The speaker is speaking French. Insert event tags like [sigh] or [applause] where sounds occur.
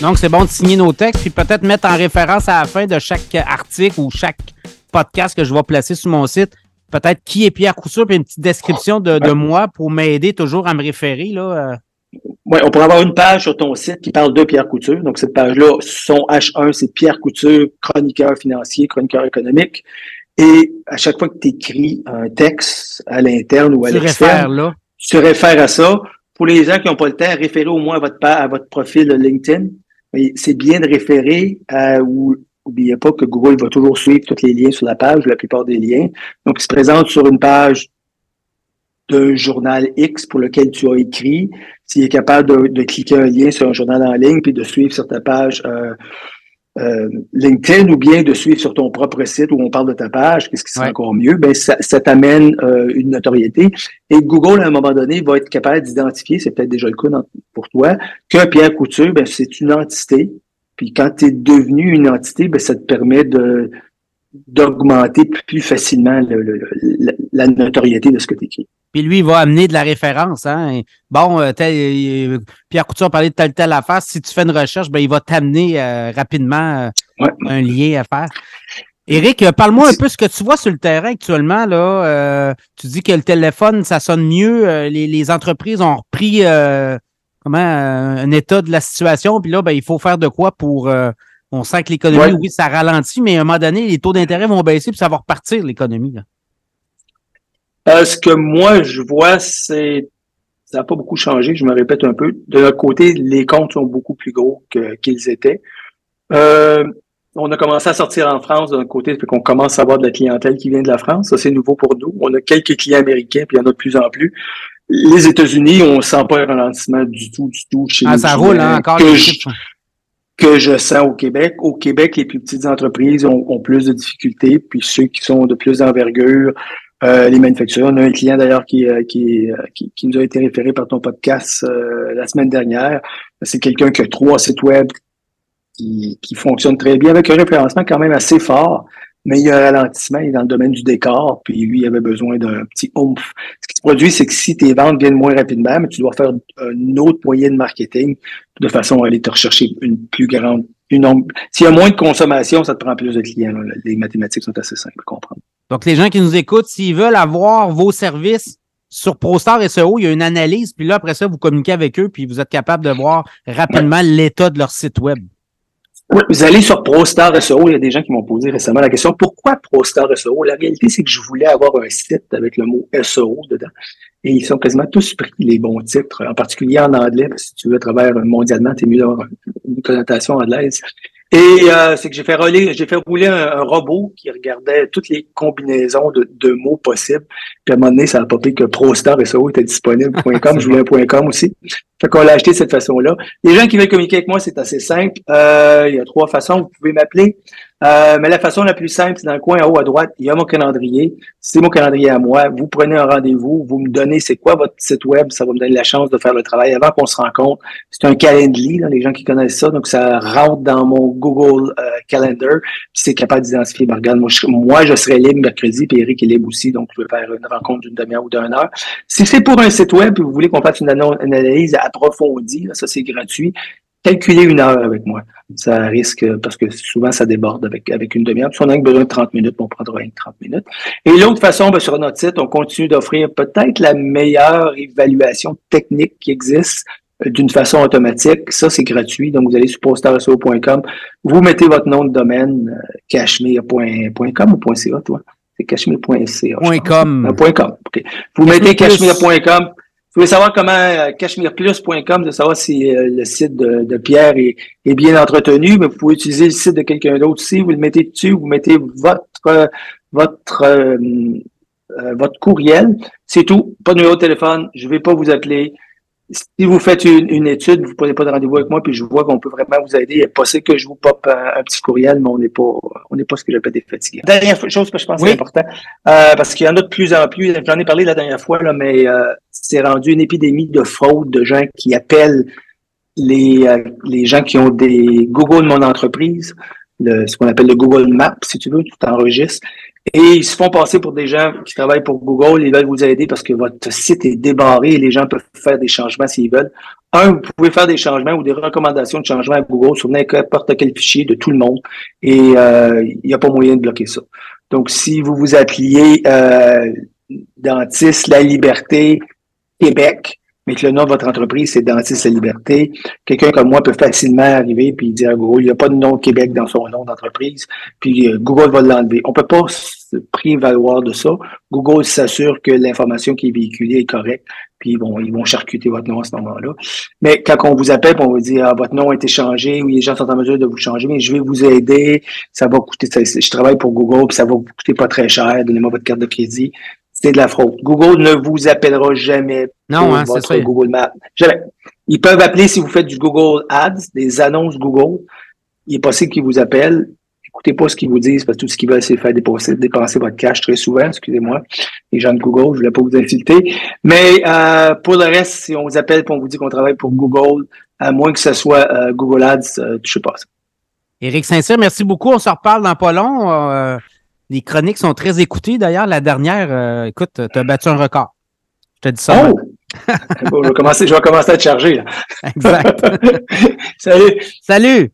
Donc, c'est bon de signer nos textes, puis peut-être mettre en référence à la fin de chaque article ou chaque podcast que je vais placer sur mon site, peut-être qui est Pierre Couture, puis une petite description de, de moi pour m'aider toujours à me référer. Là. euh. Oui, on pourrait avoir une page sur ton site qui parle de Pierre Couture. Donc, cette page-là, son H1, c'est Pierre Couture, chroniqueur financier, chroniqueur économique. Et à chaque fois que tu écris un texte à l'interne ou à Tu l'externe, tu réfères à ça. Pour les gens qui n'ont pas le temps, référez au moins à votre, à votre profil LinkedIn. C'est bien de référer à, ou oubliez pas que Google va toujours suivre tous les liens sur la page, la plupart des liens. Donc, il se présente sur une page d'un journal X pour lequel tu as écrit. S'il est capable de, de cliquer un lien sur un journal en ligne puis de suivre sur ta page euh, euh, LinkedIn ou bien de suivre sur ton propre site où on parle de ta page, qu'est-ce qui serait Ouais. encore mieux, ben ça, ça t'amène euh, une notoriété. Et Google, à un moment donné, va être capable d'identifier, c'est peut-être déjà le cas dans- pour toi, que Pierre Couture, ben, c'est une entité. Puis quand tu es devenu une entité, ben, ça te permet de d'augmenter plus facilement le- le- le- la, notoriété de ce que tu écris. Puis lui, il va amener de la référence. Hein? Bon, euh, tel- euh, Pierre Couture parlait de telle telle affaire. Si tu fais une recherche, ben, il va t'amener euh, rapidement euh, Ouais. un lien à faire. Éric, parle-moi un peu ce que tu vois sur le terrain actuellement. Là, Euh, tu dis que le téléphone, ça sonne mieux. les, les entreprises ont repris comment un état de la situation. Puis là, ben, il faut faire de quoi pour. On sent que l'économie, Ouais. oui, ça ralentit, mais à un moment donné, les taux d'intérêt vont baisser, puis ça va repartir, l'économie. Euh, ce que moi, je vois, c'est ça n'a pas beaucoup changé, je me répète un peu. De notre côté, les comptes sont beaucoup plus gros qu'ils étaient. Euh, on a commencé à sortir en France de notre côté, fait qu'on commence à avoir de la clientèle qui vient de la France. Ça, c'est nouveau pour nous. On a quelques clients américains, puis il y en a de plus en plus. Les États-Unis, on sent pas un ralentissement du tout, du tout chez Ah, les ça roule hein, encore. que je-. Que je sens au Québec. Au Québec, les plus petites entreprises ont, ont plus de difficultés, puis ceux qui sont de plus d'envergure, euh, les manufacturiers. On a un client d'ailleurs qui, euh, qui, euh, qui, qui nous a été référé par ton podcast euh, la semaine dernière. C'est quelqu'un qui a trois sites web qui, qui fonctionnent très bien avec un référencement quand même assez fort. Mais il y a un ralentissement, il est dans le domaine du décor, puis lui, il avait besoin d'un petit oomph. Ce qui se produit, c'est que si tes ventes viennent moins rapidement, mais tu dois faire un autre moyen de marketing de façon à aller te rechercher une plus grande, une nombre. S'il y a moins de consommation, ça te prend plus de clients. là. Les mathématiques sont assez simples à comprendre. Donc, les gens qui nous écoutent, s'ils veulent avoir vos services sur ProStar SEO, il y a une analyse, puis là, après ça, vous communiquez avec eux, puis vous êtes capable de voir rapidement l'état de leur site web. Oui, vous allez sur ProStar SEO, il y a des gens qui m'ont posé récemment la question pourquoi ProStar SEO La réalité, c'est que je voulais avoir un site avec le mot SEO dedans. Et ils sont quasiment tous pris les bons titres, en particulier en anglais, parce que si tu veux travailler mondialement, tu es mieux d'avoir une connotation anglaise. Et euh, c'est que j'ai fait rouler, j'ai fait rouler un, un robot qui regardait toutes les combinaisons de, de mots possibles. Puis à un moment donné, ça a popé que ProStar SEO était disponible. [laughs] .com, je voulais un .com aussi. Fait qu'on l'a acheté de cette façon-là. Les gens qui veulent communiquer avec moi, c'est assez simple. Euh, il y a trois façons. Vous pouvez m'appeler. Euh, mais la façon la plus simple, c'est dans le coin en haut à droite, il y a mon calendrier. C'est mon calendrier à moi. Vous prenez un rendez-vous, vous me donnez c'est quoi votre site web, ça va me donner la chance de faire le travail avant qu'on se rencontre. C'est un calendly, là, les gens qui connaissent ça, donc ça rentre dans mon Google euh, Calendar, puis c'est capable d'identifier, ben, regarde, moi je, serai libre mercredi, puis Eric est libre aussi, donc je vais faire une rencontre d'une demi-heure ou d'une heure. Si c'est pour un site web, puis vous voulez qu'on fasse une analyse approfondie, là, ça c'est gratuit, calculez une heure avec moi. Ça risque, parce que souvent ça déborde avec, avec une demi-heure. Si on a besoin de 30 minutes, on prendra une 30 minutes. Et l'autre façon, ben, sur notre site, on continue d'offrir peut-être la meilleure évaluation technique qui existe euh, d'une façon automatique. Ça, c'est gratuit. Donc, vous allez sur postarseo.com, vous mettez votre nom de domaine, euh, cashmere.com ou .ca, toi? C'est pense. com. Euh, .com. OK. Vous mettez Plus. Vous voulez savoir comment euh, cashmereplus.com, de savoir si euh, le site de, de Pierre est, est bien entretenu, mais vous pouvez utiliser le site de quelqu'un d'autre aussi. Vous le mettez dessus, vous mettez votre euh, votre euh, euh, votre courriel. C'est tout. Pas de numéro de téléphone. Je vais pas vous appeler. Si vous faites une, une étude, vous prenez pas de rendez-vous avec moi, puis je vois qu'on peut vraiment vous aider. Il est possible que je vous pop un, un petit courriel, mais on n'est pas, on n'est pas ce que j'appelle des fatigués. Dernière chose que je pense Oui. c'est important, euh, parce qu'il y en a de plus en plus. J'en ai parlé la dernière fois, là, mais euh, c'est rendu une épidémie de fraude, de gens qui appellent les, euh, les gens qui ont des Google Mon Entreprise, le, ce qu'on appelle le Google Maps, si tu veux, tu t'enregistres. Et ils se font passer pour des gens qui travaillent pour Google, ils veulent vous aider parce que votre site est débarré et les gens peuvent faire des changements s'ils veulent. un, vous pouvez faire des changements ou des recommandations de changement à Google sur n'importe quel fichier de tout le monde et euh, il n'y a pas moyen de bloquer ça. Donc, si vous vous appeliez euh, Dentiste La Liberté Québec, mais que le nom de votre entreprise, c'est Dentiste La Liberté, quelqu'un comme moi peut facilement arriver puis dire à Google, il n'y a pas de nom Québec dans son nom d'entreprise, puis euh, Google va l'enlever. On peut pas se prévaloir de ça. Google s'assure que l'information qui est véhiculée est correcte, puis bon, ils vont charcuter votre nom à ce moment-là. Mais quand on vous appelle, on vous dit ah, votre nom a été changé, oui, les gens sont en mesure de vous changer, mais je vais vous aider, ça va coûter, je travaille pour Google, puis ça va vous coûter pas très cher, donnez-moi votre carte de crédit. C'est de la fraude. Google ne vous appellera jamais non, hein, votre Google Maps. Jamais. Ils peuvent appeler si vous faites du Google Ads, des annonces Google. Il est possible qu'ils vous appellent écoutez pas ce qu'ils vous disent, parce que tout ce qu'ils veulent, c'est faire dépenser, dépenser votre cash très souvent, excusez-moi, les gens de Google, je voulais pas vous insulter. Mais euh, pour le reste, si on vous appelle et on vous dit qu'on travaille pour Google, à moins que ce soit euh, Google Ads, euh, sais pas ça. Éric Saint-Cyr, merci beaucoup. On se reparle dans pas long. Euh, les chroniques sont très écoutées. D'ailleurs, la dernière, écoute, tu as battu un record. Je te dis ça. Oh! [laughs] je, vais commencer, je vais commencer à te charger. Là. Exact. [laughs] Salut. Salut.